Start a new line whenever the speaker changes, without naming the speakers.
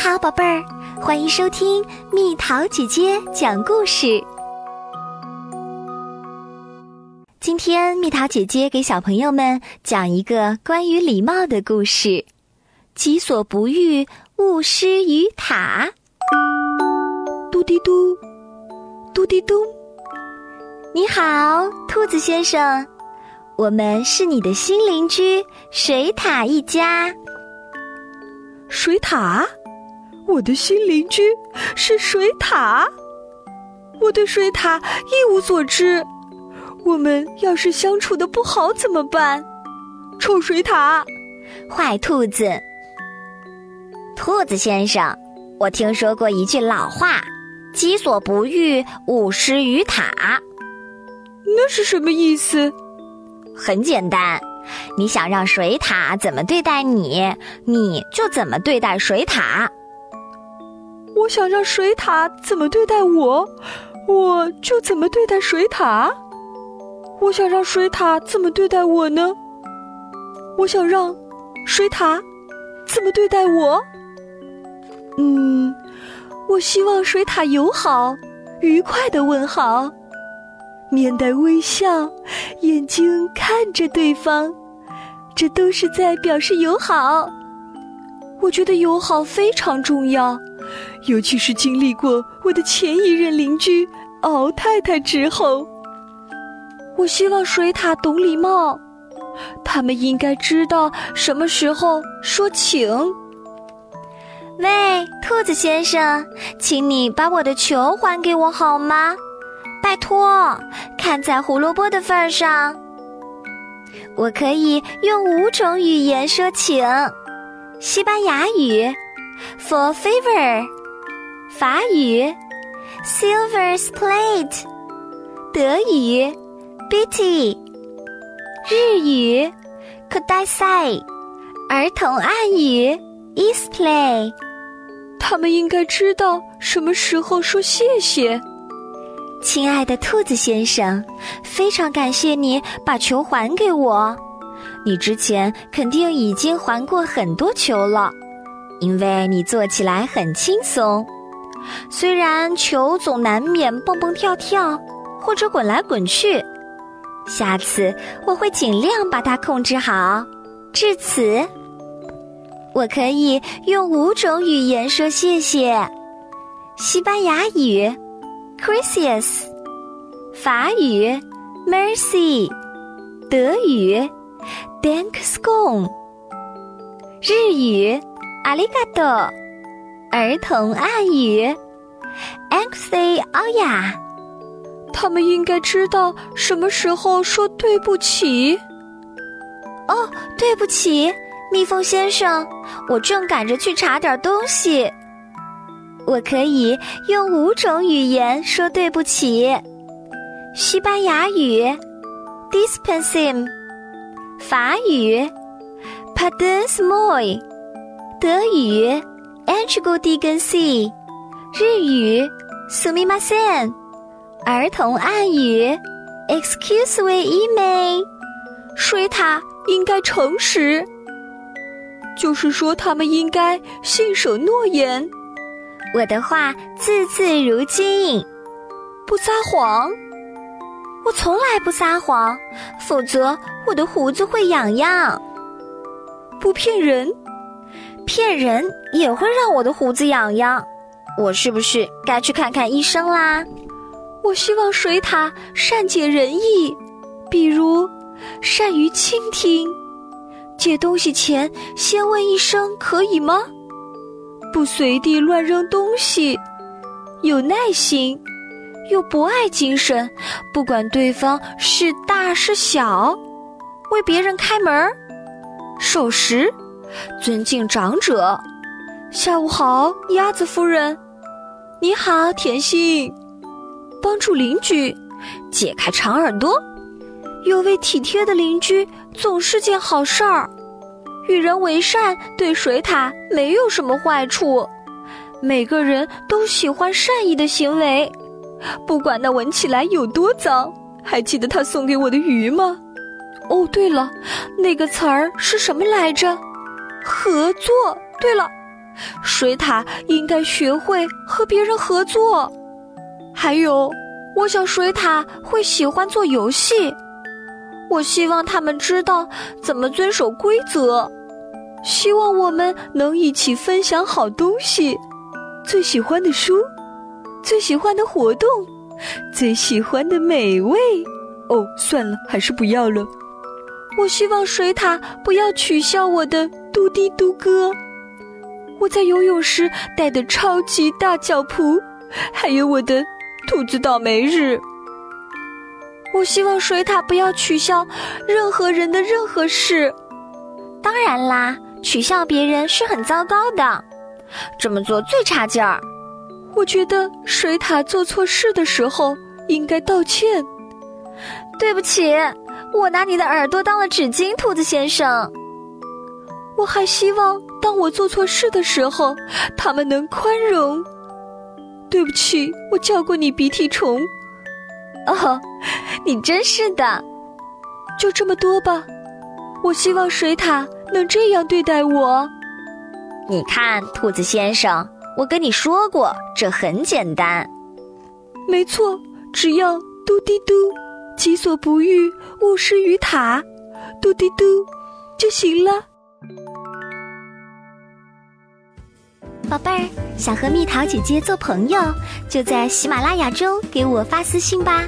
好，宝贝儿，欢迎收听蜜桃姐姐讲故事。今天蜜桃姐姐给小朋友们讲一个关于礼貌的故事：己所不欲，勿施于他。嘟滴嘟，嘟滴嘟。你好，兔子先生，我们是你的新邻居水獭一家。
水獭，我的新邻居是水獭。我对水獭一无所知。我们要是相处的不好怎么办？臭水獭，
坏兔子，兔子先生，我听说过一句老话：“己所不欲，勿施于他。”
那是什么意思？
很简单。你想让水獭怎么对待你，你就怎么对待水獭。
我想让水獭怎么对待我，我就怎么对待水獭。我想让水獭怎么对待我呢？我想让水獭怎么对待我？嗯，我希望水獭友好、愉快的问好。面带微笑，眼睛看着对方，这都是在表示友好。我觉得友好非常重要，尤其是经历过我的前一任邻居敖太太之后。我希望水獭懂礼貌，他们应该知道什么时候说请。
喂，兔子先生，请你把我的球还给我好吗？拜托，看在胡萝卜的份上，我可以用五种语言说请：西班牙语，for favor；法语，silver plate；德语，bitty；日语，could I say；儿童暗语，is play。
他们应该知道什么时候说谢谢。
亲爱的兔子先生，非常感谢你把球还给我。你之前肯定已经还过很多球了，因为你做起来很轻松。虽然球总难免蹦蹦跳跳或者滚来滚去，下次我会尽量把它控制好。至此，我可以用五种语言说谢谢：西班牙语。Gracious，法语，Mercy，德语，Dankeschön，日语，Arigato，儿童暗语。A n x i o y a
他们应该知道什么时候说对不起。
哦，对不起，蜜蜂先生，我正赶着去查点东西。我可以用五种语言说对不起：西班牙语 d i s p e n s i m 法语 “Pardon moi”，德语。e n g e n s i 日语 “Sumimasen”，儿童暗语 “Excuse me, email”。
水獭应该诚实，就是说他们应该信守诺言。
我的话字字如金，
不撒谎。
我从来不撒谎，否则我的胡子会痒痒。
不骗人，
骗人也会让我的胡子痒痒。我是不是该去看看医生啦？
我希望水獭善解人意，比如善于倾听，借东西前先问一声可以吗？不随地乱扔东西，有耐心，有博爱精神，不管对方是大是小，为别人开门，守时，尊敬长者。下午好，鸭子夫人。你好，甜心。帮助邻居，解开长耳朵，有位体贴的邻居总是件好事儿。与人为善，对水獭没有什么坏处。每个人都喜欢善意的行为，不管那闻起来有多脏。还记得他送给我的鱼吗？哦，对了，那个词儿是什么来着？合作。对了，水獭应该学会和别人合作。还有，我想水獭会喜欢做游戏。我希望他们知道怎么遵守规则。希望我们能一起分享好东西，最喜欢的书，最喜欢的活动，最喜欢的美味。哦，算了，还是不要了。我希望水獭不要取笑我的嘟滴嘟哥。我在游泳时带的超级大脚蹼，还有我的兔子倒霉日。我希望水獭不要取笑任何人的任何事。
当然啦。取笑别人是很糟糕的，这么做最差劲儿。
我觉得水獭做错事的时候应该道歉。
对不起，我拿你的耳朵当了纸巾，兔子先生。
我还希望当我做错事的时候，他们能宽容。对不起，我叫过你鼻涕虫。
哦，你真是的。
就这么多吧。我希望水獭。能这样对待我？
你看，兔子先生，我跟你说过，这很简单。
没错，只要嘟滴嘟，己所不欲，勿施于他，嘟滴嘟就行了。
宝贝儿，想和蜜桃姐姐做朋友，就在喜马拉雅中给我发私信吧。